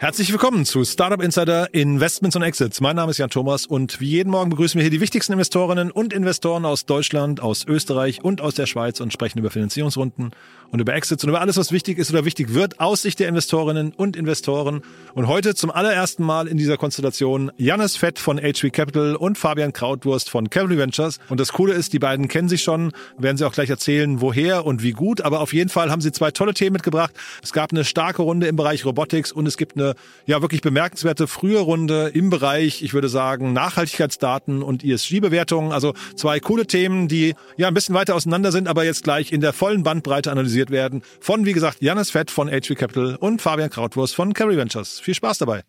Herzlich willkommen zu Startup Insider Investments und Exits. Mein Name ist Jan Thomas und wie jeden Morgen begrüßen wir hier die wichtigsten Investorinnen und Investoren aus Deutschland, aus Österreich und aus der Schweiz und sprechen über Finanzierungsrunden und über Exits und über alles, was wichtig ist oder wichtig wird aus Sicht der Investorinnen und Investoren. Und heute zum allerersten Mal in dieser Konstellation Jannis Fett von HV Capital und Fabian Krautwurst von Cavalry Ventures. Und das Coole ist, die beiden kennen sich schon, werden sie auch gleich erzählen, woher und wie gut. Aber auf jeden Fall haben sie zwei tolle Themen mitgebracht. Es gab eine starke Runde im Bereich Robotics und es gibt eine ja wirklich bemerkenswerte frühe Runde im Bereich, ich würde sagen, Nachhaltigkeitsdaten und ESG-Bewertungen. Also zwei coole Themen, die ja ein bisschen weiter auseinander sind, aber jetzt gleich in der vollen Bandbreite analysiert werden. Von, wie gesagt, Janis Fett von HV Capital und Fabian Krautwurst von Carry Ventures. Viel Spaß dabei.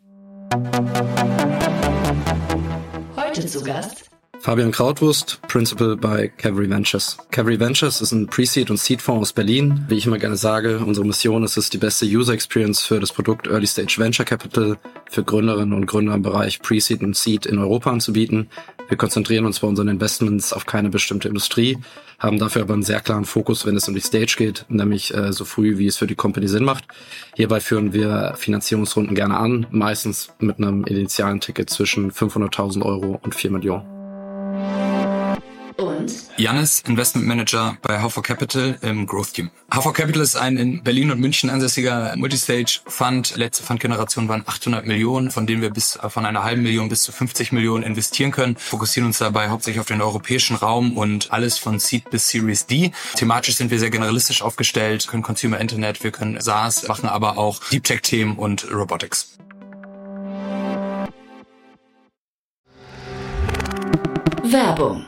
Heute zu Gast Fabian Krautwurst, Principal bei Cavalry Ventures. Cavalry Ventures ist ein Pre-Seed und Seed-Fonds aus Berlin. Wie ich immer gerne sage, unsere Mission ist es, die beste User Experience für das Produkt Early Stage Venture Capital für Gründerinnen und Gründer im Bereich Pre-Seed und Seed in Europa anzubieten. Wir konzentrieren uns bei unseren Investments auf keine bestimmte Industrie, haben dafür aber einen sehr klaren Fokus, wenn es um die Stage geht, nämlich äh, so früh, wie es für die Company Sinn macht. Hierbei führen wir Finanzierungsrunden gerne an, meistens mit einem initialen Ticket zwischen 500.000 Euro und 4 Millionen. Und Janis, Investment Manager bei HV Capital im Growth Team. HV Capital ist ein in Berlin und München ansässiger Multistage Fund. Letzte Fundgeneration waren 800 Millionen, von denen wir bis von einer halben Million bis zu 50 Millionen investieren können. Fokussieren uns dabei hauptsächlich auf den europäischen Raum und alles von Seed bis Series D. Thematisch sind wir sehr generalistisch aufgestellt, können Consumer Internet, wir können SaaS, machen aber auch Deep Tech Themen und Robotics. Werbung.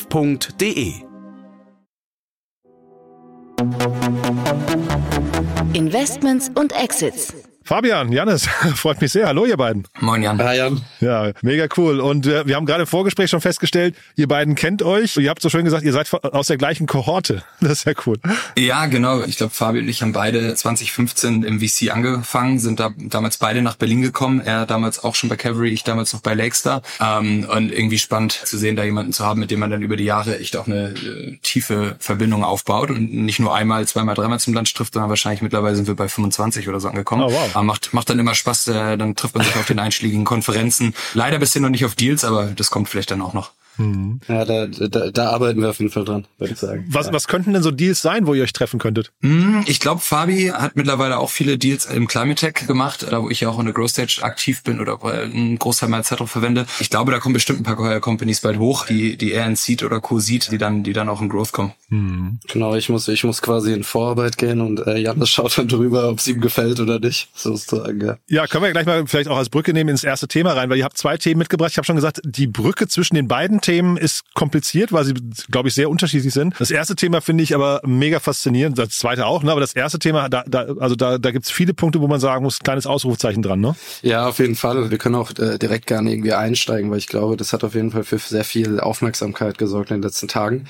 www.ftf.de. Investments und Exits. Fabian, Janis, freut mich sehr. Hallo, ihr beiden. Moin Jan. Hi Jan. Ja, mega cool. Und äh, wir haben gerade im Vorgespräch schon festgestellt, ihr beiden kennt euch. Ihr habt so schön gesagt, ihr seid aus der gleichen Kohorte. Das ist ja cool. Ja, genau. Ich glaube, Fabio und ich haben beide 2015 im VC angefangen, sind da damals beide nach Berlin gekommen. Er damals auch schon bei Cavalry, ich damals noch bei Lakestar. Ähm, und irgendwie spannend zu sehen, da jemanden zu haben, mit dem man dann über die Jahre echt auch eine äh, tiefe Verbindung aufbaut und nicht nur einmal, zweimal, dreimal zum Lunch trifft, sondern wahrscheinlich mittlerweile sind wir bei 25 oder so angekommen. Oh, wow. Aber macht, macht dann immer Spaß, äh, dann trifft man sich auf den einschlägigen Konferenzen. Leider bisher noch nicht auf Deals, aber das kommt vielleicht dann auch noch. Ja, da, da, da arbeiten wir auf jeden Fall dran, würde ich sagen. Was, was könnten denn so Deals sein, wo ihr euch treffen könntet? Hm, Ich glaube, Fabi hat mittlerweile auch viele Deals im Climate Tech gemacht, da wo ich ja auch in der Growth Stage aktiv bin oder einen Großteil meiner Zeit drauf verwende. Ich glaube, da kommen bestimmt ein paar Companies bald hoch, die, die eher in Seed oder Co-Seed, die dann, die dann auch in Growth kommen. Genau, ich muss, ich muss quasi in Vorarbeit gehen und äh, Jan schaut dann drüber, ob es ihm gefällt oder nicht, sozusagen. Ja. Ja, können wir gleich mal vielleicht auch als Brücke nehmen ins erste Thema rein, weil ihr habt zwei Themen mitgebracht. Ich habe schon gesagt, die Brücke zwischen den beiden Themen ist kompliziert, weil sie, glaube ich, sehr unterschiedlich sind. Das erste Thema finde ich aber mega faszinierend, das zweite auch, ne? aber das erste Thema, da, da, also da, da gibt es viele Punkte, wo man sagen muss, kleines Ausrufezeichen dran. Ne? ja, auf jeden Fall. Wir können auch äh, direkt gerne irgendwie einsteigen, weil ich glaube, das hat auf jeden Fall für sehr viel Aufmerksamkeit gesorgt in den letzten Tagen.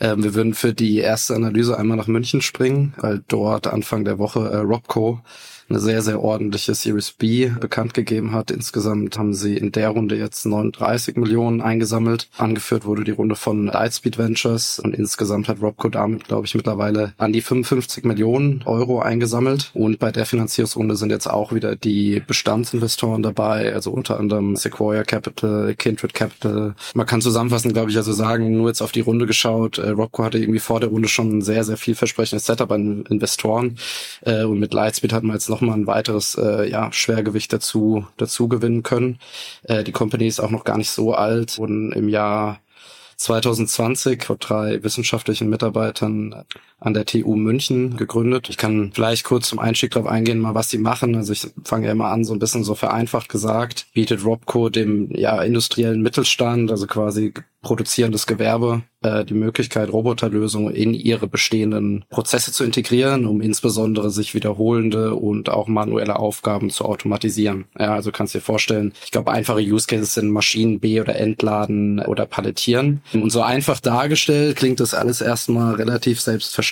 Ähm, wir würden für die erste Analyse einmal nach München springen, weil dort Anfang der Woche äh, Robco eine sehr, sehr ordentliche Series B bekannt gegeben hat. Insgesamt haben sie in der Runde jetzt 39 Millionen eingesammelt. Angeführt wurde die Runde von Lightspeed Ventures und insgesamt hat Robco damit, glaube ich, mittlerweile an die 55 Millionen Euro eingesammelt. Und bei der Finanzierungsrunde sind jetzt auch wieder die Bestandsinvestoren dabei, also unter anderem Sequoia Capital, Kindred Capital. Man kann zusammenfassend, glaube ich, also sagen, nur jetzt auf die Runde geschaut, äh, Robco hatte irgendwie vor der Runde schon ein sehr, sehr vielversprechendes Setup an Investoren. Äh, und mit Lightspeed hat man jetzt nochmal ein weiteres äh, ja, Schwergewicht dazu, dazu gewinnen können. Äh, die Company ist auch noch gar nicht so alt, wurden im Jahr 2020 von drei wissenschaftlichen Mitarbeitern an der TU München gegründet. Ich kann vielleicht kurz zum Einstieg darauf eingehen, mal was sie machen. Also ich fange ja immer an, so ein bisschen so vereinfacht gesagt, bietet Robco dem ja industriellen Mittelstand, also quasi produzierendes Gewerbe äh, die Möglichkeit, Roboterlösungen in ihre bestehenden Prozesse zu integrieren, um insbesondere sich wiederholende und auch manuelle Aufgaben zu automatisieren. Ja, also kannst dir vorstellen, ich glaube, einfache Use Cases sind Maschinen B oder entladen oder palettieren. Und so einfach dargestellt klingt das alles erstmal relativ selbstverständlich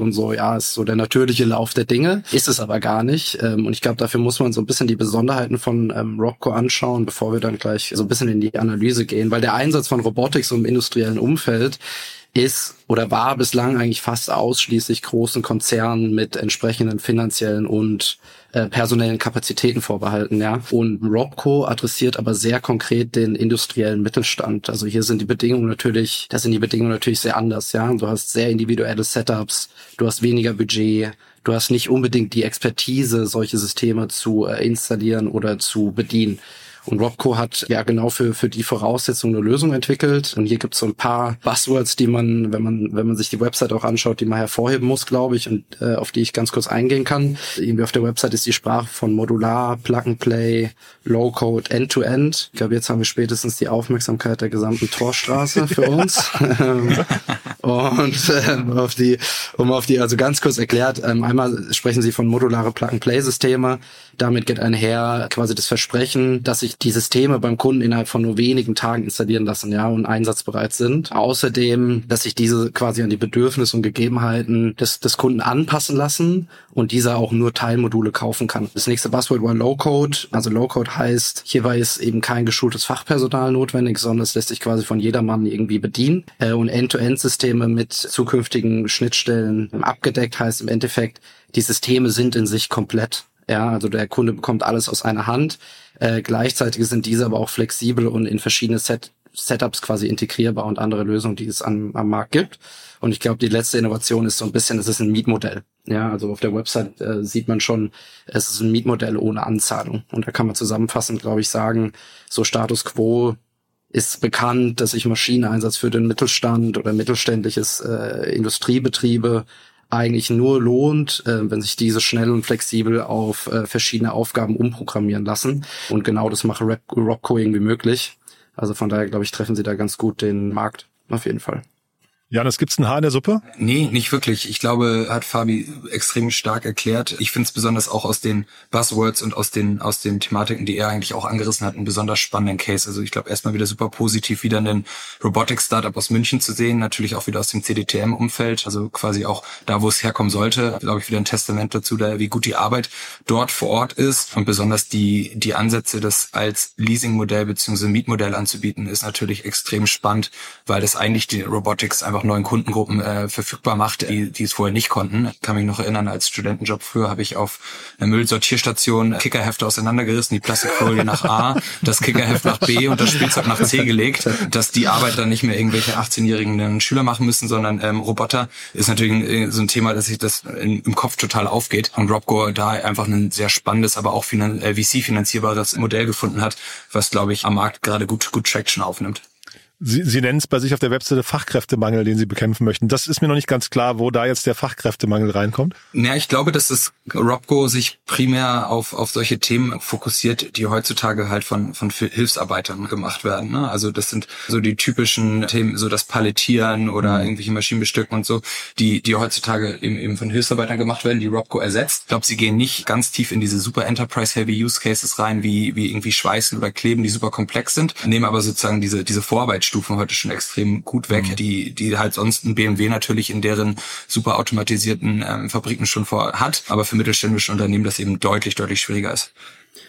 und so, ja, ist so der natürliche Lauf der Dinge. Ist es aber gar nicht. Ähm, und ich glaube, dafür muss man so ein bisschen die Besonderheiten von ähm, Robco anschauen, bevor wir dann gleich so ein bisschen in die Analyse gehen, weil der Einsatz von Robotics im industriellen Umfeld ist oder war bislang eigentlich fast ausschließlich großen Konzernen mit entsprechenden finanziellen und äh, personellen Kapazitäten vorbehalten, ja. Und Robco adressiert aber sehr konkret den industriellen Mittelstand. Also hier sind die Bedingungen natürlich, das sind die Bedingungen natürlich sehr anders, ja. Du hast sehr individuelle Setups, du hast weniger Budget, du hast nicht unbedingt die Expertise, solche Systeme zu äh, installieren oder zu bedienen. Und Robco hat ja genau für, für die Voraussetzungen eine Lösung entwickelt. Und hier gibt es so ein paar Buzzwords, die man, wenn man, wenn man sich die Website auch anschaut, die man hervorheben muss, glaube ich, und äh, auf die ich ganz kurz eingehen kann. Irgendwie auf der Website ist die Sprache von Modular, Plug and Play, Low Code, End-to-End. Ich glaube, jetzt haben wir spätestens die Aufmerksamkeit der gesamten Torstraße für uns. und ähm, auf die, um auf die, also ganz kurz erklärt, ähm, einmal sprechen Sie von modulare Plug and Play Systeme. Damit geht einher quasi das Versprechen, dass sich die Systeme beim Kunden innerhalb von nur wenigen Tagen installieren lassen, ja, und einsatzbereit sind. Außerdem, dass sich diese quasi an die Bedürfnisse und Gegebenheiten des, des Kunden anpassen lassen und dieser auch nur Teilmodule kaufen kann. Das nächste Buzzword war Low Code. Also Low Code heißt, hierbei ist eben kein geschultes Fachpersonal notwendig, sondern es lässt sich quasi von jedermann irgendwie bedienen. Äh, und End-to-End-Systeme mit zukünftigen Schnittstellen abgedeckt heißt im Endeffekt, die Systeme sind in sich komplett. Ja, also der Kunde bekommt alles aus einer Hand. Äh, gleichzeitig sind diese aber auch flexibel und in verschiedene Set Setups quasi integrierbar und andere Lösungen, die es am, am Markt gibt. Und ich glaube, die letzte Innovation ist so ein bisschen, es ist ein Mietmodell. Ja, also auf der Website äh, sieht man schon, es ist ein Mietmodell ohne Anzahlung. Und da kann man zusammenfassend, glaube ich, sagen, so Status quo ist bekannt, dass sich Maschineneinsatz für den Mittelstand oder mittelständliches äh, Industriebetriebe eigentlich nur lohnt, äh, wenn sich diese schnell und flexibel auf äh, verschiedene Aufgaben umprogrammieren lassen. Und genau das mache Robco irgendwie möglich. Also von daher, glaube ich, treffen sie da ganz gut den Markt. Auf jeden Fall. Janis, gibt's ein Haar in der Suppe? Nee, nicht wirklich. Ich glaube, hat Fabi extrem stark erklärt. Ich finde es besonders auch aus den Buzzwords und aus den aus den Thematiken, die er eigentlich auch angerissen hat, einen besonders spannenden Case. Also ich glaube erstmal wieder super positiv, wieder einen Robotics Startup aus München zu sehen, natürlich auch wieder aus dem CDTM Umfeld, also quasi auch da, wo es herkommen sollte. Glaube ich wieder ein Testament dazu, da wie gut die Arbeit dort vor Ort ist und besonders die die Ansätze, das als Leasing-Modell bzw. Mietmodell anzubieten, ist natürlich extrem spannend, weil das eigentlich die Robotics einfach neuen Kundengruppen äh, verfügbar macht, die, die es vorher nicht konnten. Ich kann mich noch erinnern, als Studentenjob früher habe ich auf einer Müllsortierstation Kickerhefte auseinandergerissen, die Plastikfolie nach A, das Kickerheft nach B und das Spielzeug nach C gelegt, dass die Arbeit dann nicht mehr irgendwelche 18-jährigen Schüler machen müssen, sondern ähm, Roboter ist natürlich äh, so ein Thema, dass sich das in, im Kopf total aufgeht und Robco da einfach ein sehr spannendes, aber auch äh, VC-finanzierbares Modell gefunden hat, was glaube ich am Markt gerade gut, gut Traction aufnimmt. Sie, Sie nennen es bei sich auf der Webseite Fachkräftemangel, den Sie bekämpfen möchten. Das ist mir noch nicht ganz klar, wo da jetzt der Fachkräftemangel reinkommt. Ja, ich glaube, dass es Robco sich primär auf, auf solche Themen fokussiert, die heutzutage halt von, von Hilfsarbeitern gemacht werden. Ne? Also das sind so die typischen Themen, so das Palettieren oder mhm. irgendwelche Maschinenbestücken und so, die, die heutzutage eben, eben von Hilfsarbeitern gemacht werden, die Robco ersetzt. Ich glaube, sie gehen nicht ganz tief in diese super Enterprise-Heavy Use Cases rein, wie, wie irgendwie Schweißen oder Kleben, die super komplex sind, nehmen aber sozusagen diese, diese Vorarbeit Preisstufen heute schon extrem gut weg, mhm. die, die halt sonst ein BMW natürlich in deren super automatisierten ähm, Fabriken schon vor hat, aber für mittelständische Unternehmen das eben deutlich, deutlich schwieriger ist.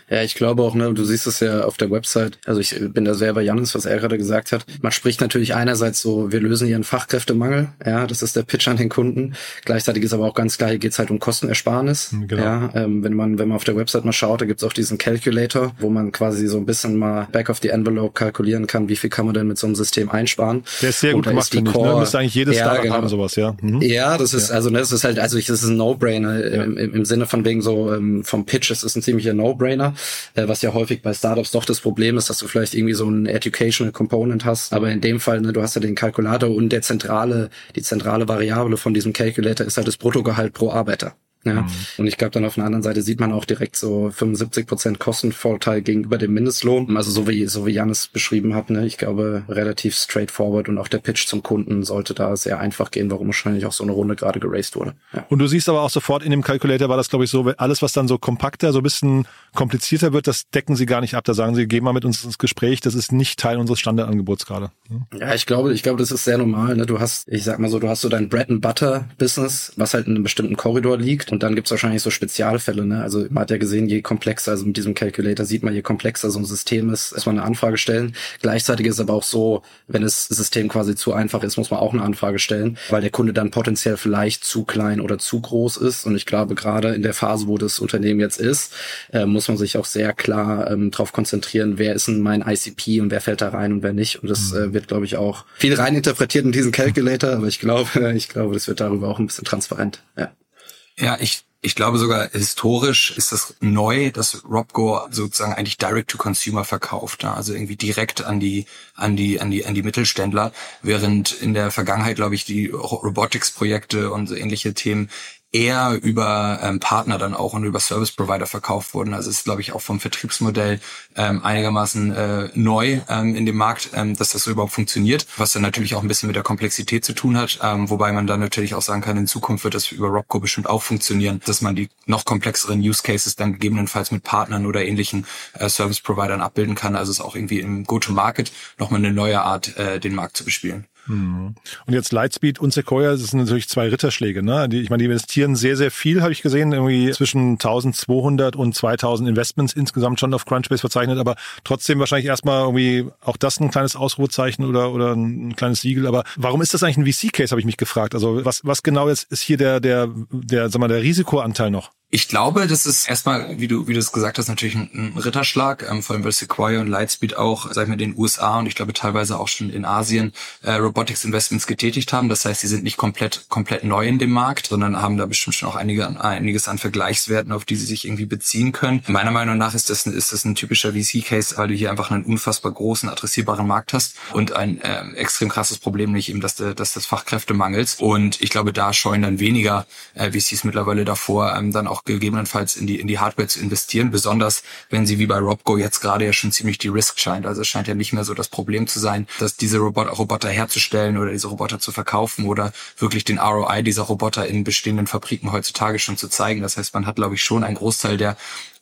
Ja, ich glaube auch, ne, du siehst es ja auf der Website. Also ich bin da sehr bei Janis, was er gerade gesagt hat. Man spricht natürlich einerseits so, wir lösen hier einen Fachkräftemangel. Ja, das ist der Pitch an den Kunden. Gleichzeitig ist aber auch ganz klar, hier geht's halt um Kostenersparnis. Mhm, genau. Ja, ähm, wenn man, wenn man auf der Website mal schaut, da gibt's auch diesen Calculator, wo man quasi so ein bisschen mal back of the envelope kalkulieren kann, wie viel kann man denn mit so einem System einsparen. Der ist sehr gut gemacht, finde ich. Ne? Müsste eigentlich jedes ja, Startup genau. haben sowas, ja. Mhm. Ja, das ist, ja. also ne, das ist halt, also ich, das ist ein No-Brainer ja. im, im, im Sinne von wegen so, ähm, vom Pitch, es ist ein ziemlicher No-Brainer. Äh, was ja häufig bei Startups doch das Problem ist, dass du vielleicht irgendwie so ein Educational Component hast. Aber in dem Fall, ne, du hast ja den Kalkulator und der zentrale, die zentrale Variable von diesem Calculator ist halt das Bruttogehalt pro Arbeiter. Ja. Mhm. Und ich glaube, dann auf der anderen Seite sieht man auch direkt so 75 Prozent Kostenvorteil gegenüber dem Mindestlohn. Also so wie, so wie Janis beschrieben hat, ne, ich glaube, relativ straightforward und auch der Pitch zum Kunden sollte da sehr einfach gehen, warum wahrscheinlich auch so eine Runde gerade geraced wurde. Ja. Und du siehst aber auch sofort in dem Calculator war das, glaube ich, so, alles, was dann so kompakter, so ein bisschen komplizierter wird, das decken sie gar nicht ab. Da sagen sie, geh mal mit uns ins Gespräch, das ist nicht Teil unseres Standardangebots gerade. Ja, ich glaube, ich glaube, das ist sehr normal. Ne? Du hast, ich sag mal so, du hast so dein Bread and Butter Business, was halt in einem bestimmten Korridor liegt und dann gibt's wahrscheinlich so Spezialfälle. Ne? Also man hat ja gesehen, je komplexer, also mit diesem Calculator sieht man, je komplexer so ein System ist, man eine Anfrage stellen. Gleichzeitig ist aber auch so, wenn das System quasi zu einfach ist, muss man auch eine Anfrage stellen, weil der Kunde dann potenziell vielleicht zu klein oder zu groß ist. Und ich glaube, gerade in der Phase, wo das Unternehmen jetzt ist, äh, muss man sich auch sehr klar ähm, darauf konzentrieren, wer ist denn mein ICP und wer fällt da rein und wer nicht. Und das mhm. äh, wird, glaube ich, auch viel rein interpretiert in diesen Calculator, aber ich glaube, ich glaube, das wird darüber auch ein bisschen transparent. Ja. Ja, ich ich glaube sogar historisch ist es neu, dass Robgo sozusagen eigentlich direct to consumer verkauft, also irgendwie direkt an die an die an die an die Mittelständler, während in der Vergangenheit glaube ich die Robotics Projekte und ähnliche Themen eher über ähm, Partner dann auch und über Service Provider verkauft wurden. Also ist, glaube ich, auch vom Vertriebsmodell ähm, einigermaßen äh, neu ähm, in dem Markt, ähm, dass das so überhaupt funktioniert, was dann natürlich auch ein bisschen mit der Komplexität zu tun hat, ähm, wobei man dann natürlich auch sagen kann, in Zukunft wird das über Robco bestimmt auch funktionieren, dass man die noch komplexeren Use Cases dann gegebenenfalls mit Partnern oder ähnlichen äh, Service Providern abbilden kann. Also es ist auch irgendwie im Go-to-Market nochmal eine neue Art, äh, den Markt zu bespielen. Und jetzt Lightspeed und Sequoia, das sind natürlich zwei Ritterschläge. Ne? Die, ich meine, die investieren sehr, sehr viel, habe ich gesehen, irgendwie zwischen 1200 und 2000 Investments insgesamt schon auf Crunchbase verzeichnet, aber trotzdem wahrscheinlich erstmal irgendwie auch das ein kleines Ausrufezeichen oder, oder ein kleines Siegel. Aber warum ist das eigentlich ein VC-Case, habe ich mich gefragt. Also was, was genau jetzt ist hier der, der, der, sag mal, der Risikoanteil noch? Ich glaube, das ist erstmal, wie du, wie du es gesagt hast, natürlich ein, ein Ritterschlag, ähm, vor allem weil Sequoia und Lightspeed auch, sag ich mal, in den USA und ich glaube teilweise auch schon in Asien äh, Robotics Investments getätigt haben. Das heißt, sie sind nicht komplett, komplett neu in dem Markt, sondern haben da bestimmt schon auch einige, einiges an Vergleichswerten, auf die sie sich irgendwie beziehen können. Meiner Meinung nach ist das, ist das ein typischer VC-Case, weil du hier einfach einen unfassbar großen, adressierbaren Markt hast und ein äh, extrem krasses Problem, nicht eben, dass, de, dass das Fachkräfte mangelt. Und ich glaube, da scheuen dann weniger äh, VCs mittlerweile davor, ähm, dann auch auch gegebenenfalls in die, in die Hardware zu investieren, besonders wenn sie wie bei Robco jetzt gerade ja schon ziemlich die Risk scheint. Also es scheint ja nicht mehr so das Problem zu sein, dass diese Robot Roboter herzustellen oder diese Roboter zu verkaufen oder wirklich den ROI dieser Roboter in bestehenden Fabriken heutzutage schon zu zeigen. Das heißt, man hat, glaube ich, schon einen Großteil der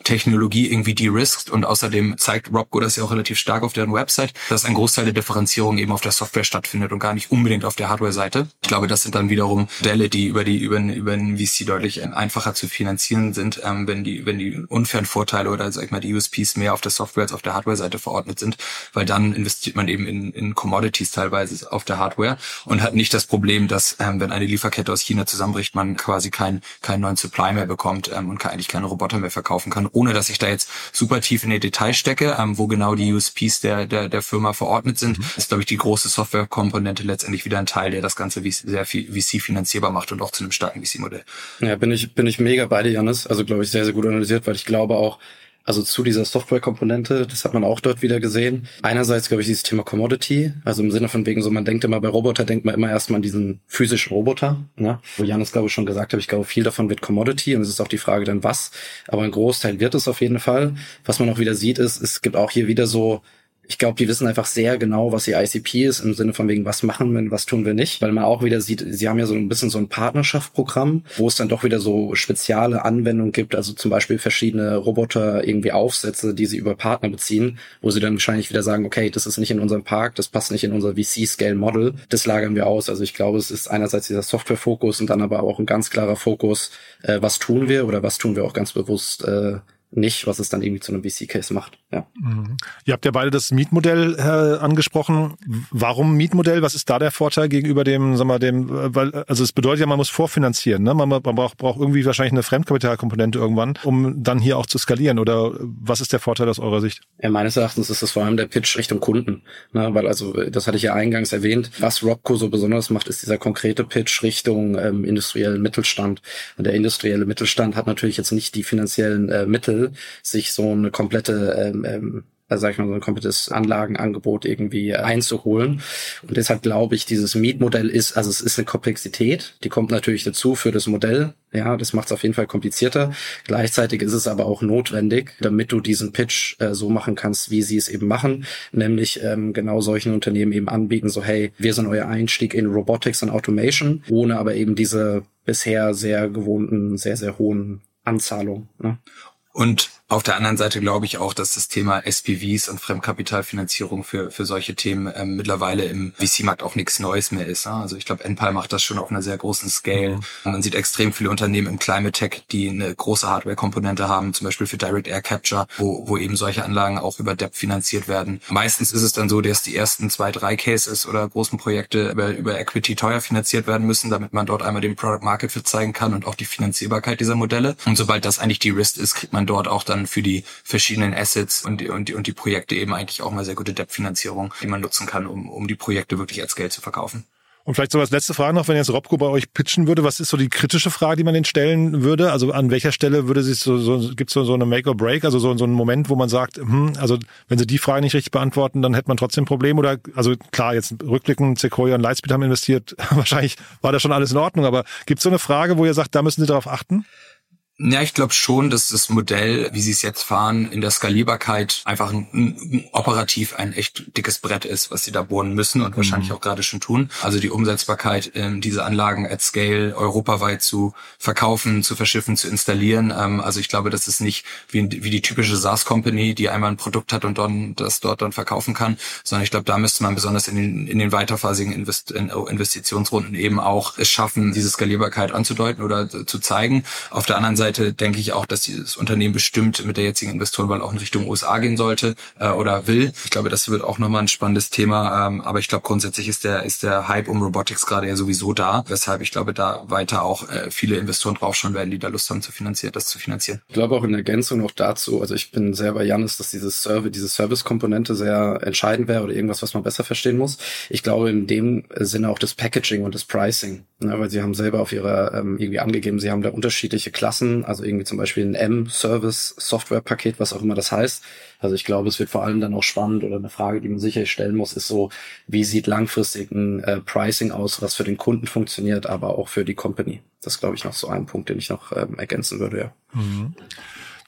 Technologie irgendwie de-risked und außerdem zeigt Robco das ja auch relativ stark auf deren Website, dass ein Großteil der Differenzierung eben auf der Software stattfindet und gar nicht unbedingt auf der Hardware-Seite. Ich glaube, das sind dann wiederum Modelle, die über die über, über den VC deutlich einfacher zu finanzieren sind, ähm, wenn die wenn die unfairen Vorteile oder sag ich mal die USPs mehr auf der Software als auf der Hardware-Seite verordnet sind, weil dann investiert man eben in, in Commodities teilweise auf der Hardware und hat nicht das Problem, dass ähm, wenn eine Lieferkette aus China zusammenbricht, man quasi keinen keinen neuen Supply mehr bekommt ähm, und kann, eigentlich keine Roboter mehr verkaufen kann ohne dass ich da jetzt super tief in die Details stecke, ähm, wo genau die USPs der, der, der Firma verordnet sind, mhm. ist, glaube ich, die große Softwarekomponente letztendlich wieder ein Teil, der das Ganze sehr viel VC finanzierbar macht und auch zu einem starken VC-Modell. Ja, bin ich, bin ich mega bei dir, Janis. Also, glaube ich, sehr, sehr gut analysiert, weil ich glaube auch, also zu dieser Softwarekomponente, das hat man auch dort wieder gesehen. Einerseits, glaube ich, dieses Thema Commodity, also im Sinne von wegen so, man denkt immer bei Roboter, denkt man immer erstmal an diesen physischen Roboter, ne? wo Janis, glaube ich, schon gesagt hat, ich glaube, viel davon wird Commodity und es ist auch die Frage dann was, aber ein Großteil wird es auf jeden Fall. Was man auch wieder sieht, ist, es gibt auch hier wieder so ich glaube, die wissen einfach sehr genau, was ihr ICP ist, im Sinne von wegen, was machen wir, was tun wir nicht. Weil man auch wieder sieht, sie haben ja so ein bisschen so ein Partnerschaftsprogramm, wo es dann doch wieder so spezielle Anwendungen gibt, also zum Beispiel verschiedene Roboter, irgendwie Aufsätze, die sie über Partner beziehen, wo sie dann wahrscheinlich wieder sagen, okay, das ist nicht in unserem Park, das passt nicht in unser VC-Scale-Model, das lagern wir aus. Also ich glaube, es ist einerseits dieser Software-Fokus und dann aber auch ein ganz klarer Fokus, äh, was tun wir oder was tun wir auch ganz bewusst äh, nicht, was es dann irgendwie zu einem VC-Case macht. Ja. Mhm. Ihr habt ja beide das Mietmodell äh, angesprochen. Warum Mietmodell? Was ist da der Vorteil gegenüber dem, sagen wir, dem, weil, also es bedeutet ja, man muss vorfinanzieren, ne? Man, man braucht, braucht irgendwie wahrscheinlich eine Fremdkapitalkomponente irgendwann, um dann hier auch zu skalieren. Oder was ist der Vorteil aus eurer Sicht? Ja, meines Erachtens ist das vor allem der Pitch Richtung Kunden. Ne? Weil also, das hatte ich ja eingangs erwähnt, was Robco so besonders macht, ist dieser konkrete Pitch Richtung ähm, industriellen Mittelstand. Und der industrielle Mittelstand hat natürlich jetzt nicht die finanziellen äh, Mittel, Sich so eine komplette ähm, ähm, also sag ich mal, so ein komplettes Anlagenangebot irgendwie einzuholen. Und deshalb glaube ich, dieses Mietmodell ist, also es ist eine Komplexität, die kommt natürlich dazu für das Modell. Ja, das macht es auf jeden Fall komplizierter. Gleichzeitig ist es aber auch notwendig, damit du diesen Pitch äh, so machen kannst, wie sie es eben machen, nämlich ähm, genau solchen Unternehmen eben anbieten, so hey, wir sind euer Einstieg in Robotics und Automation, ohne aber eben diese bisher sehr gewohnten, sehr, sehr hohen Anzahlungen. Ne? Und auf der anderen Seite glaube ich auch, dass das Thema SPVs und Fremdkapitalfinanzierung für, für solche Themen ähm, mittlerweile im VC-Markt auch nichts Neues mehr ist. Ne? Also ich glaube, Enpal macht das schon auf einer sehr großen Scale. Mhm. Man sieht extrem viele Unternehmen im Climate Tech, die eine große Hardware-Komponente haben, zum Beispiel für Direct Air Capture, wo, wo eben solche Anlagen auch über Debt finanziert werden. Meistens ist es dann so, dass die ersten zwei, drei Cases oder großen Projekte über, über Equity teuer finanziert werden müssen, damit man dort einmal den Product Market Fit zeigen kann und auch die Finanzierbarkeit dieser Modelle. Und sobald das eigentlich die Risk ist, kriegt man dort auch dann für die verschiedenen Assets und die, und und die Projekte eben eigentlich auch mal sehr gute Debt-Finanzierung, die man nutzen kann, um, um die Projekte wirklich als Geld zu verkaufen. Und vielleicht so als letzte Frage noch, wenn jetzt Robco bei euch pitchen würde, was ist so die kritische Frage, die man den stellen würde? Also an welcher Stelle würde sich so, so gibt es so, so eine Make or Break, also so, so einen Moment, wo man sagt, hm, also wenn sie die Frage nicht richtig beantworten, dann hätte man trotzdem ein Problem oder also klar, jetzt rückblickend Sequoia und Lightspeed haben investiert, wahrscheinlich war da schon alles in Ordnung, aber gibt es so eine Frage, wo ihr sagt, da müssen sie darauf achten? Ja, ich glaube schon, dass das Modell, wie sie es jetzt fahren, in der Skalierbarkeit einfach ein, ein, operativ ein echt dickes Brett ist, was sie da bohren müssen und mhm. wahrscheinlich auch gerade schon tun. Also die Umsetzbarkeit, ähm, diese Anlagen at Scale europaweit zu verkaufen, zu verschiffen, zu installieren. Ähm, also ich glaube, das ist nicht wie, wie die typische SaaS-Company, die einmal ein Produkt hat und dann das dort dann verkaufen kann, sondern ich glaube, da müsste man besonders in den, in den weiterphasigen Invest in Investitionsrunden eben auch es schaffen, diese Skalierbarkeit anzudeuten oder zu zeigen. Auf der anderen Seite Seite denke ich auch, dass dieses Unternehmen bestimmt mit der jetzigen Investorenwahl auch in Richtung USA gehen sollte äh, oder will. Ich glaube, das wird auch nochmal ein spannendes Thema. Ähm, aber ich glaube, grundsätzlich ist der, ist der Hype um Robotics gerade ja sowieso da. Weshalb ich glaube, da weiter auch äh, viele Investoren draufschauen werden, die da Lust haben, zu finanzieren, das zu finanzieren. Ich glaube auch in Ergänzung noch dazu, also ich bin sehr bei Janis, dass dieses Service, diese Service-Komponente sehr entscheidend wäre oder irgendwas, was man besser verstehen muss. Ich glaube in dem Sinne auch das Packaging und das Pricing. Ne, weil sie haben selber auf ihrer ähm, irgendwie angegeben, sie haben da unterschiedliche Klassen also irgendwie zum Beispiel ein M-Service-Software-Paket, was auch immer das heißt. Also ich glaube, es wird vor allem dann auch spannend oder eine Frage, die man sicherlich stellen muss, ist so, wie sieht langfristig ein äh, Pricing aus, was für den Kunden funktioniert, aber auch für die Company. Das glaube ich noch so ein Punkt, den ich noch ähm, ergänzen würde, ja. Mhm.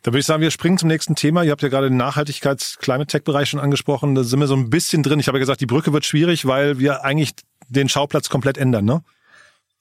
Da würde ich sagen, wir springen zum nächsten Thema. Ihr habt ja gerade den Nachhaltigkeits-Climate-Tech-Bereich schon angesprochen. Da sind wir so ein bisschen drin. Ich habe ja gesagt, die Brücke wird schwierig, weil wir eigentlich den Schauplatz komplett ändern, ne?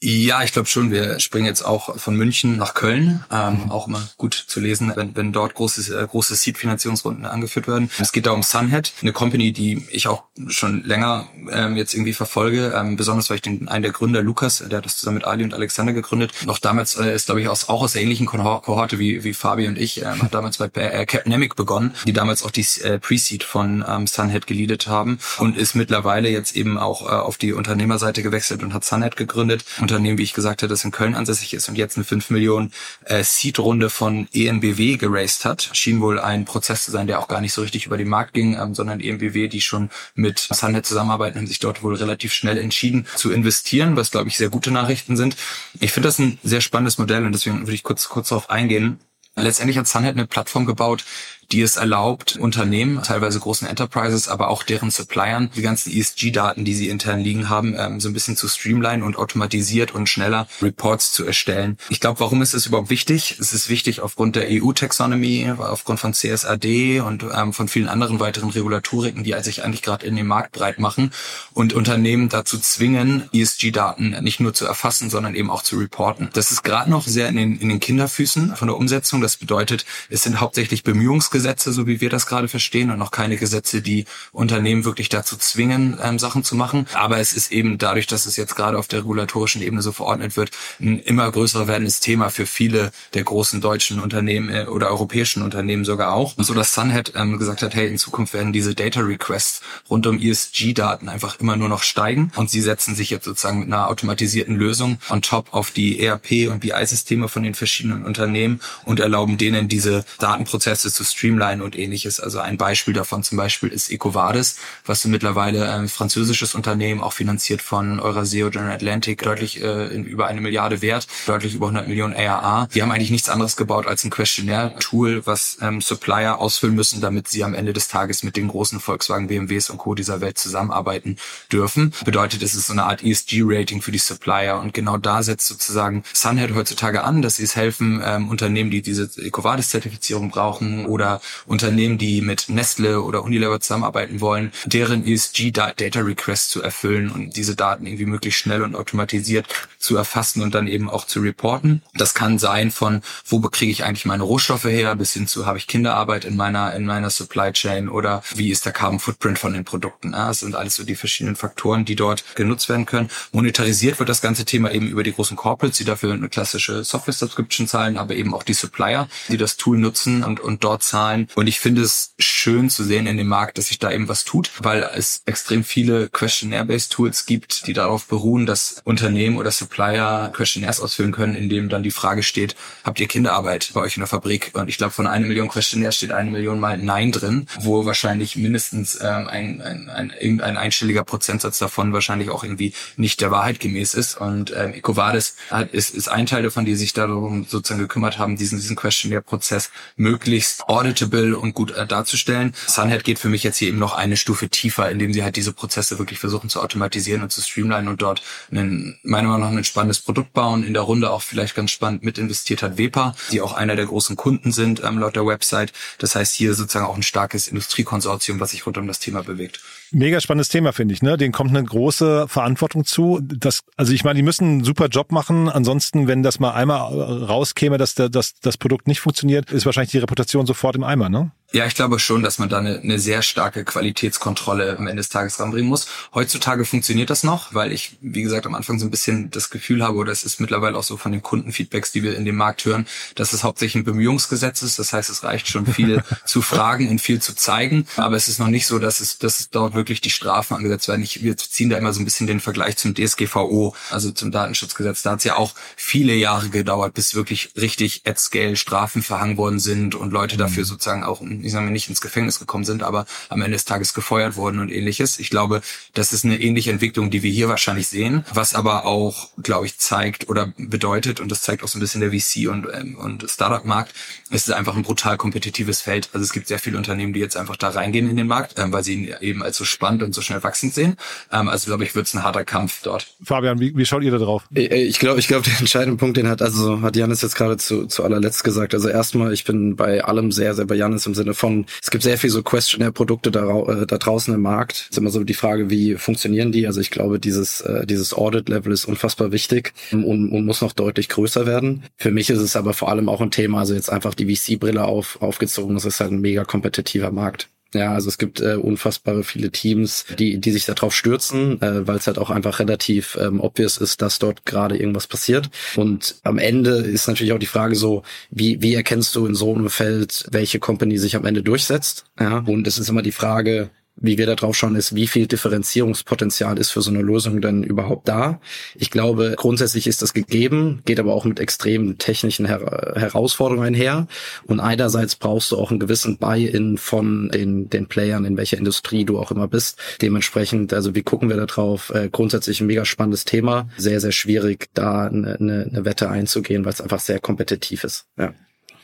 Ja, ich glaube schon. Wir springen jetzt auch von München nach Köln. Ähm, auch immer gut zu lesen, wenn, wenn dort große, äh, große Seed-Finanzierungsrunden angeführt werden. Es geht da um Sunhead, eine Company, die ich auch schon länger ähm, jetzt irgendwie verfolge. Ähm, besonders weil ich den einen der Gründer, Lukas, der hat das zusammen mit Ali und Alexander gegründet. Noch damals äh, ist, glaube ich, aus, auch aus der ähnlichen Kohorte wie, wie Fabi und ich, ähm, hat damals bei äh, Capnemic begonnen, die damals auch die äh, Pre-Seed von ähm, Sunhead geleadet haben und ist mittlerweile jetzt eben auch äh, auf die Unternehmerseite gewechselt und hat Sunhead gegründet Unternehmen, wie ich gesagt hatte, das in Köln ansässig ist und jetzt eine 5 Millionen äh, Seed-Runde von ENBW geraced hat. Schien wohl ein Prozess zu sein, der auch gar nicht so richtig über den Markt ging, ähm, sondern ENBW, die schon mit Sunnet zusammenarbeiten, haben sich dort wohl relativ schnell entschieden zu investieren, was glaube ich sehr gute Nachrichten sind. Ich finde das ein sehr spannendes Modell und deswegen würde ich kurz kurz darauf eingehen. Letztendlich hat Sunhead eine Plattform gebaut, die es erlaubt, Unternehmen, teilweise großen Enterprises, aber auch deren Suppliern, die ganzen ESG-Daten, die sie intern liegen haben, ähm, so ein bisschen zu streamline und automatisiert und schneller Reports zu erstellen. Ich glaube, warum ist es überhaupt wichtig? Es ist wichtig aufgrund der EU-Taxonomy, aufgrund von CSAD und ähm, von vielen anderen weiteren Regulatoriken, die sich eigentlich gerade in dem Markt breit machen und Unternehmen dazu zwingen, ESG-Daten nicht nur zu erfassen, sondern eben auch zu reporten. Das ist gerade noch sehr in den, in den Kinderfüßen von der Umsetzung. Das bedeutet, es sind hauptsächlich Bemühungsgesetze Gesetze, so wie wir das gerade verstehen, und noch keine Gesetze, die Unternehmen wirklich dazu zwingen, ähm, Sachen zu machen. Aber es ist eben dadurch, dass es jetzt gerade auf der regulatorischen Ebene so verordnet wird, ein immer größer werdendes Thema für viele der großen deutschen Unternehmen äh, oder europäischen Unternehmen sogar auch. So dass Sunhead ähm, gesagt hat, hey, in Zukunft werden diese Data Requests rund um ESG-Daten einfach immer nur noch steigen und sie setzen sich jetzt sozusagen mit einer automatisierten Lösung on top auf die ERP und BI-Systeme von den verschiedenen Unternehmen und erlauben denen diese Datenprozesse zu streamen streamlinen und ähnliches. Also ein Beispiel davon zum Beispiel ist EcoVadis, was mittlerweile ein französisches Unternehmen, auch finanziert von Euraseo General Atlantic, deutlich äh, in über eine Milliarde wert, deutlich über 100 Millionen ARA. Die haben eigentlich nichts anderes gebaut als ein Questionnaire-Tool, was ähm, Supplier ausfüllen müssen, damit sie am Ende des Tages mit den großen Volkswagen, BMWs und Co. dieser Welt zusammenarbeiten dürfen. Bedeutet, es ist so eine Art ESG-Rating für die Supplier und genau da setzt sozusagen Sunhead heutzutage an, dass sie es helfen, ähm, Unternehmen, die diese EcoVadis-Zertifizierung brauchen oder Unternehmen, die mit Nestle oder Unilever zusammenarbeiten wollen, deren ESG-Data-Requests zu erfüllen und diese Daten irgendwie möglichst schnell und automatisiert zu erfassen und dann eben auch zu reporten. Das kann sein von, wo bekriege ich eigentlich meine Rohstoffe her, bis hin zu, habe ich Kinderarbeit in meiner, in meiner Supply Chain oder wie ist der Carbon Footprint von den Produkten. Das sind alles so die verschiedenen Faktoren, die dort genutzt werden können. Monetarisiert wird das ganze Thema eben über die großen Corporates, die dafür eine klassische Software-Subscription zahlen, aber eben auch die Supplier, die das Tool nutzen und, und dort zahlen. Und ich finde es schön zu sehen in dem Markt, dass sich da eben was tut, weil es extrem viele Questionnaire-based Tools gibt, die darauf beruhen, dass Unternehmen oder Supplier Questionnaires ausfüllen können, in dem dann die Frage steht, habt ihr Kinderarbeit bei euch in der Fabrik? Und ich glaube, von einer Million Questionnaires steht eine Million mal Nein drin, wo wahrscheinlich mindestens ähm, ein, ein, ein, irgendein einstelliger Prozentsatz davon wahrscheinlich auch irgendwie nicht der Wahrheit gemäß ist. Und ähm, EcoVadis hat, ist, ist ein Teil davon, die sich darum sozusagen gekümmert haben, diesen, diesen Questionnaire-Prozess möglichst auditable und gut äh, darzustellen. Sunhead geht für mich jetzt hier eben noch eine Stufe tiefer, indem sie halt diese Prozesse wirklich versuchen zu automatisieren und zu streamlinen und dort einen, meiner Meinung nach ein spannendes Produkt bauen. In der Runde auch vielleicht ganz spannend mit investiert hat Wepa, die auch einer der großen Kunden sind ähm, laut der Website. Das heißt hier sozusagen auch ein starkes Industriekonsortium, was sich rund um das Thema bewegt. Mega spannendes Thema, finde ich. Ne? Denen kommt eine große Verantwortung zu. Das, also ich meine, die müssen einen super Job machen. Ansonsten, wenn das mal einmal rauskäme, dass der, dass das Produkt nicht funktioniert, ist wahrscheinlich die Reputation sofort im Eimer, ne? Ja, ich glaube schon, dass man da eine, eine sehr starke Qualitätskontrolle am Ende des Tages ranbringen muss. Heutzutage funktioniert das noch, weil ich, wie gesagt, am Anfang so ein bisschen das Gefühl habe, oder es ist mittlerweile auch so von den Kundenfeedbacks, die wir in dem Markt hören, dass es hauptsächlich ein Bemühungsgesetz ist. Das heißt, es reicht schon viel zu fragen und viel zu zeigen. Aber es ist noch nicht so, dass es, dass dort wirklich die Strafen angesetzt werden. Ich, wir ziehen da immer so ein bisschen den Vergleich zum DSGVO, also zum Datenschutzgesetz. Da hat es ja auch viele Jahre gedauert, bis wirklich richtig at scale Strafen verhangen worden sind und Leute dafür mhm. sozusagen auch ich sage mal, nicht ins Gefängnis gekommen sind, aber am Ende des Tages gefeuert wurden und ähnliches. Ich glaube, das ist eine ähnliche Entwicklung, die wir hier wahrscheinlich sehen, was aber auch, glaube ich, zeigt oder bedeutet, und das zeigt auch so ein bisschen der VC und, ähm, und Startup-Markt, es ist einfach ein brutal kompetitives Feld. Also es gibt sehr viele Unternehmen, die jetzt einfach da reingehen in den Markt, ähm, weil sie ihn eben als so spannend und so schnell wachsend sehen. Ähm, also glaube ich, wird es ein harter Kampf dort. Fabian, wie, wie schaut ihr da drauf? Ich glaube, ich glaube, der entscheidende Punkt, den hat, also hat Janis jetzt gerade zu, zu allerletzt gesagt. Also erstmal, ich bin bei allem sehr, sehr bei Janis im Sinne von, es gibt sehr viel so Questionnaire-Produkte da, äh, da draußen im Markt. Es ist immer so die Frage, wie funktionieren die? Also ich glaube, dieses, äh, dieses Audit-Level ist unfassbar wichtig und, und muss noch deutlich größer werden. Für mich ist es aber vor allem auch ein Thema, also jetzt einfach die VC-Brille auf, aufgezogen. Das ist halt ein mega kompetitiver Markt. Ja, also es gibt äh, unfassbare viele Teams, die, die sich darauf stürzen, äh, weil es halt auch einfach relativ ähm, obvious ist, dass dort gerade irgendwas passiert. Und am Ende ist natürlich auch die Frage so, wie, wie erkennst du in so einem Feld, welche Company sich am Ende durchsetzt? Ja, und es ist immer die Frage, wie wir da drauf schauen, ist, wie viel Differenzierungspotenzial ist für so eine Lösung denn überhaupt da. Ich glaube, grundsätzlich ist das gegeben, geht aber auch mit extremen technischen Her Herausforderungen einher. Und einerseits brauchst du auch einen gewissen Buy-in von den, den Playern, in welcher Industrie du auch immer bist. Dementsprechend, also wie gucken wir da drauf? Äh, grundsätzlich ein mega spannendes Thema. Sehr, sehr schwierig, da eine, eine, eine Wette einzugehen, weil es einfach sehr kompetitiv ist. Ja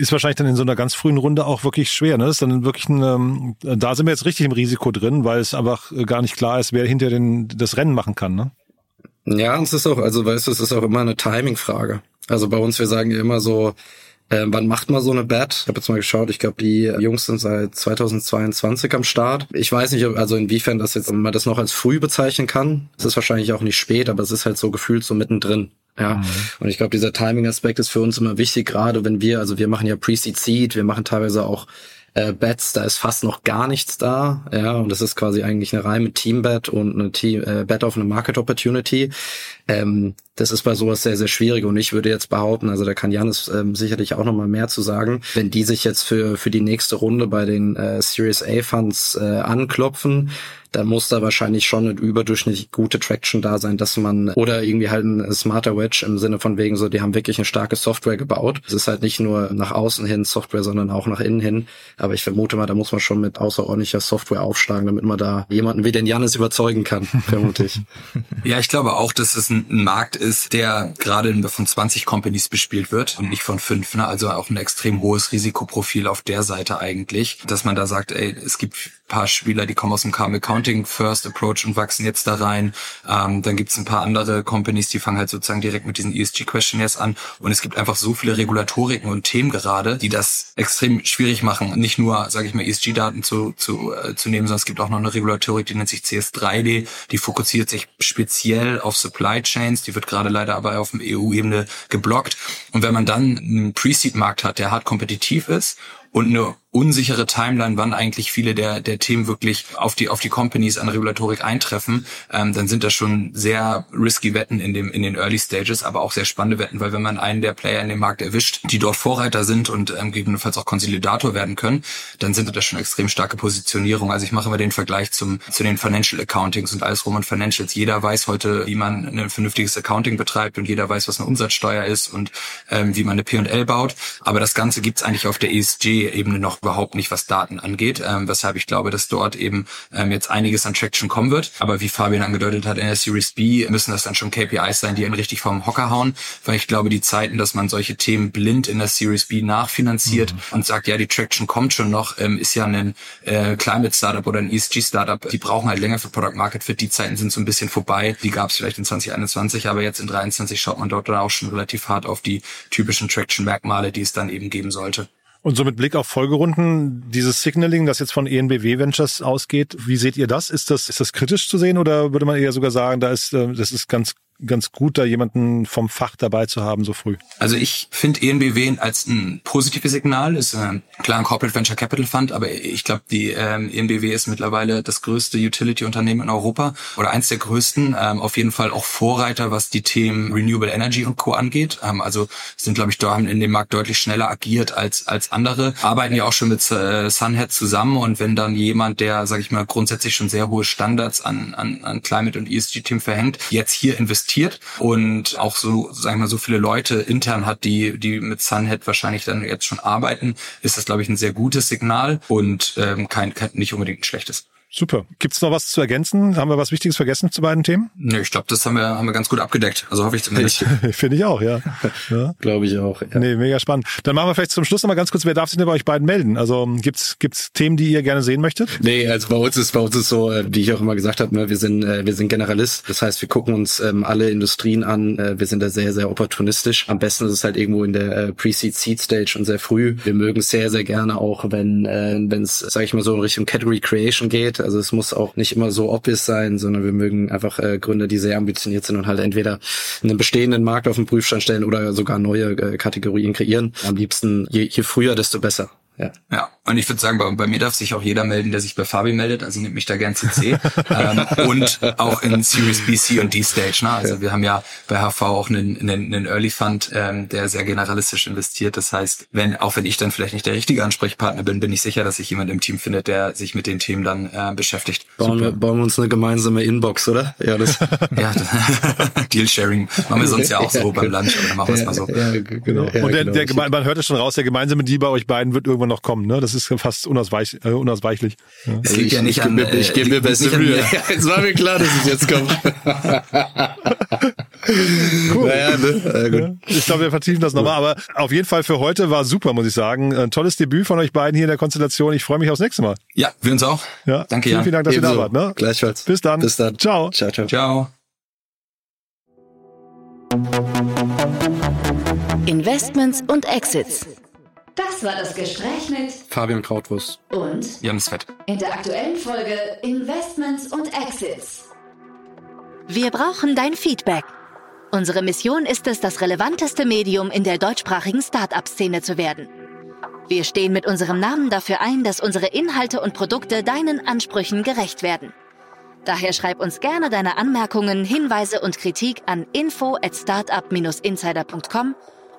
ist wahrscheinlich dann in so einer ganz frühen Runde auch wirklich schwer. Ne? Das ist dann wirklich ein, ähm, da sind wir jetzt richtig im Risiko drin, weil es einfach gar nicht klar ist, wer hinter den das Rennen machen kann. Ne? Ja, es ist auch, also weißt du, es ist auch immer eine Timing-Frage. Also bei uns, wir sagen ja immer so, äh, wann macht man so eine Bet? Ich habe jetzt mal geschaut, ich glaube, die Jungs sind seit 2022 am Start. Ich weiß nicht, also inwiefern das jetzt man das noch als früh bezeichnen kann. Es ist wahrscheinlich auch nicht spät, aber es ist halt so gefühlt so mittendrin. Ja, mhm. und ich glaube, dieser Timing-Aspekt ist für uns immer wichtig, gerade wenn wir, also wir machen ja Pre-Seed Seed, wir machen teilweise auch äh, Bets, da ist fast noch gar nichts da, ja, und das ist quasi eigentlich eine reine Team-Bet und eine Team, äh, Bet auf eine Market Opportunity. Ähm, das ist bei sowas sehr, sehr schwierig und ich würde jetzt behaupten, also da kann Janis ähm, sicherlich auch nochmal mehr zu sagen, wenn die sich jetzt für, für die nächste Runde bei den äh, Series A Funds äh, anklopfen, dann muss da wahrscheinlich schon eine überdurchschnittlich gute Traction da sein, dass man oder irgendwie halt ein smarter Wedge im Sinne von wegen so, die haben wirklich eine starke Software gebaut. Es ist halt nicht nur nach außen hin Software, sondern auch nach innen hin. Aber ich vermute mal, da muss man schon mit außerordentlicher Software aufschlagen, damit man da jemanden wie den Janis überzeugen kann, vermute ich. Ja, ich glaube auch, dass es ein, Markt ist, der gerade von 20 Companies bespielt wird und nicht von fünf. Ne? Also auch ein extrem hohes Risikoprofil auf der Seite eigentlich, dass man da sagt, ey, es gibt paar Spieler, die kommen aus dem Calm Accounting First Approach und wachsen jetzt da rein. Ähm, dann gibt's ein paar andere Companies, die fangen halt sozusagen direkt mit diesen ESG Questionnaires an. Und es gibt einfach so viele Regulatoriken und Themen gerade, die das extrem schwierig machen, nicht nur, sage ich mal, ESG-Daten zu, zu, äh, zu nehmen, sondern es gibt auch noch eine Regulatorik, die nennt sich CS3D, die fokussiert sich speziell auf Supply Chains, die wird gerade leider aber auf dem EU-Ebene geblockt. Und wenn man dann einen Pre-Seed-Markt hat, der hart kompetitiv ist und eine unsichere Timeline, wann eigentlich viele der, der Themen wirklich auf die, auf die Companies an Regulatorik eintreffen, ähm, dann sind das schon sehr risky Wetten in dem, in den Early Stages, aber auch sehr spannende Wetten, weil wenn man einen der Player in dem Markt erwischt, die dort Vorreiter sind und ähm, gegebenenfalls auch Konsolidator werden können, dann sind das schon extrem starke Positionierung. Also ich mache immer den Vergleich zum, zu den Financial Accountings und alles rum und Financials. Jeder weiß heute, wie man ein vernünftiges Accounting betreibt und jeder weiß, was eine Umsatzsteuer ist und ähm, wie man eine P&L baut. Aber das Ganze gibt's eigentlich auf der ESG-Ebene noch überhaupt nicht, was Daten angeht, ähm, weshalb ich glaube, dass dort eben ähm, jetzt einiges an Traction kommen wird. Aber wie Fabian angedeutet hat, in der Series B müssen das dann schon KPIs sein, die einen richtig vom Hocker hauen, weil ich glaube, die Zeiten, dass man solche Themen blind in der Series B nachfinanziert mhm. und sagt, ja, die Traction kommt schon noch, ähm, ist ja ein äh, Climate Startup oder ein ESG Startup, die brauchen halt länger für Product Market Fit. Die Zeiten sind so ein bisschen vorbei. Die gab es vielleicht in 2021, aber jetzt in 2023 schaut man dort dann auch schon relativ hart auf die typischen Traction-Merkmale, die es dann eben geben sollte. Und so mit Blick auf Folgerunden, dieses Signaling, das jetzt von ENBW Ventures ausgeht, wie seht ihr das? Ist das, ist das kritisch zu sehen oder würde man eher sogar sagen, da ist, äh, das ist ganz ganz gut, da jemanden vom Fach dabei zu haben so früh. Also ich finde ENBW als ein positives Signal, ist äh, klar ein Corporate Venture Capital Fund, aber ich glaube, die ähm, ENBW ist mittlerweile das größte Utility-Unternehmen in Europa oder eins der größten, ähm, auf jeden Fall auch Vorreiter, was die Themen Renewable Energy und Co. angeht. Ähm, also sind, glaube ich, da haben in dem Markt deutlich schneller agiert als als andere, arbeiten ja auch schon mit äh, Sunhead zusammen und wenn dann jemand, der, sage ich mal, grundsätzlich schon sehr hohe Standards an, an, an Climate und ESG-Themen verhängt, jetzt hier investiert investiert und auch so, sagen wir mal, so viele Leute intern hat, die, die mit Sunhead wahrscheinlich dann jetzt schon arbeiten, ist das, glaube ich, ein sehr gutes Signal und ähm, kein, kein nicht unbedingt ein schlechtes. Super. Gibt es noch was zu ergänzen? Haben wir was Wichtiges vergessen zu beiden Themen? Nö, ich glaube, das haben wir, haben wir ganz gut abgedeckt. Also hoffe ich zumindest. Finde ich auch, ja. ja. glaube ich auch. Ja. Nee, mega spannend. Dann machen wir vielleicht zum Schluss noch mal ganz kurz, wer darf sich denn bei euch beiden melden? Also gibt's gibt's Themen, die ihr gerne sehen möchtet? Nee, also bei uns ist bei uns ist so, äh, wie ich auch immer gesagt habe, ne, wir sind äh, wir sind Generalist. Das heißt, wir gucken uns ähm, alle Industrien an. Äh, wir sind da sehr sehr opportunistisch. Am besten ist es halt irgendwo in der Pre-Seed Seed Stage und sehr früh. Wir mögen es sehr sehr gerne auch, wenn wenn es, sage ich mal so in Richtung Category Creation geht. Also es muss auch nicht immer so obvious sein, sondern wir mögen einfach äh, Gründer, die sehr ambitioniert sind und halt entweder einen bestehenden Markt auf den Prüfstand stellen oder sogar neue äh, Kategorien kreieren. Am liebsten je, je früher, desto besser. Ja. ja, und ich würde sagen, bei, bei, mir darf sich auch jeder melden, der sich bei Fabi meldet, also nimmt mich da gern CC. ähm, und auch in Series B, C und D Stage. Ne? Also ja. wir haben ja bei HV auch einen, einen, einen Early Fund, ähm, der sehr generalistisch investiert. Das heißt, wenn auch wenn ich dann vielleicht nicht der richtige Ansprechpartner bin, bin ich sicher, dass sich jemand im Team findet, der sich mit den Themen dann äh, beschäftigt. Bauen wir, bauen wir uns eine gemeinsame Inbox, oder? Ja, das ja, Deal Sharing machen wir sonst ja auch so beim Lunch, aber dann machen wir es mal so. Ja, genau. und der, der, genau. man hört es schon raus, der gemeinsame Deal bei euch beiden wird irgendwann noch kommen. Ne? Das ist fast unausweich, äh, unausweichlich. Ja. Es liegt ja nicht ich, an, ich, ich gebe mir beste Mühe. Ja, es war mir klar, dass es jetzt kommt. cool. Naja, ne? ja, ich glaube, wir vertiefen das nochmal, aber auf jeden Fall für heute war super, muss ich sagen. Ein tolles Debüt von euch beiden hier in der Konstellation. Ich freue mich aufs nächste Mal. Ja, wir uns auch. Ja. Danke, vielen, Jan. Vielen Dank, dass Ebenso. ihr da wart. Ne? Gleichfalls. Bis dann. Bis dann. Ciao. Ciao, ciao. Ciao. Investments und Exits. Das war das Gespräch mit Fabian Krautwurst und Jens Fett. In der aktuellen Folge Investments und Exits. Wir brauchen dein Feedback. Unsere Mission ist es, das relevanteste Medium in der deutschsprachigen Start-up-Szene zu werden. Wir stehen mit unserem Namen dafür ein, dass unsere Inhalte und Produkte deinen Ansprüchen gerecht werden. Daher schreib uns gerne deine Anmerkungen, Hinweise und Kritik an info at startup-insider.com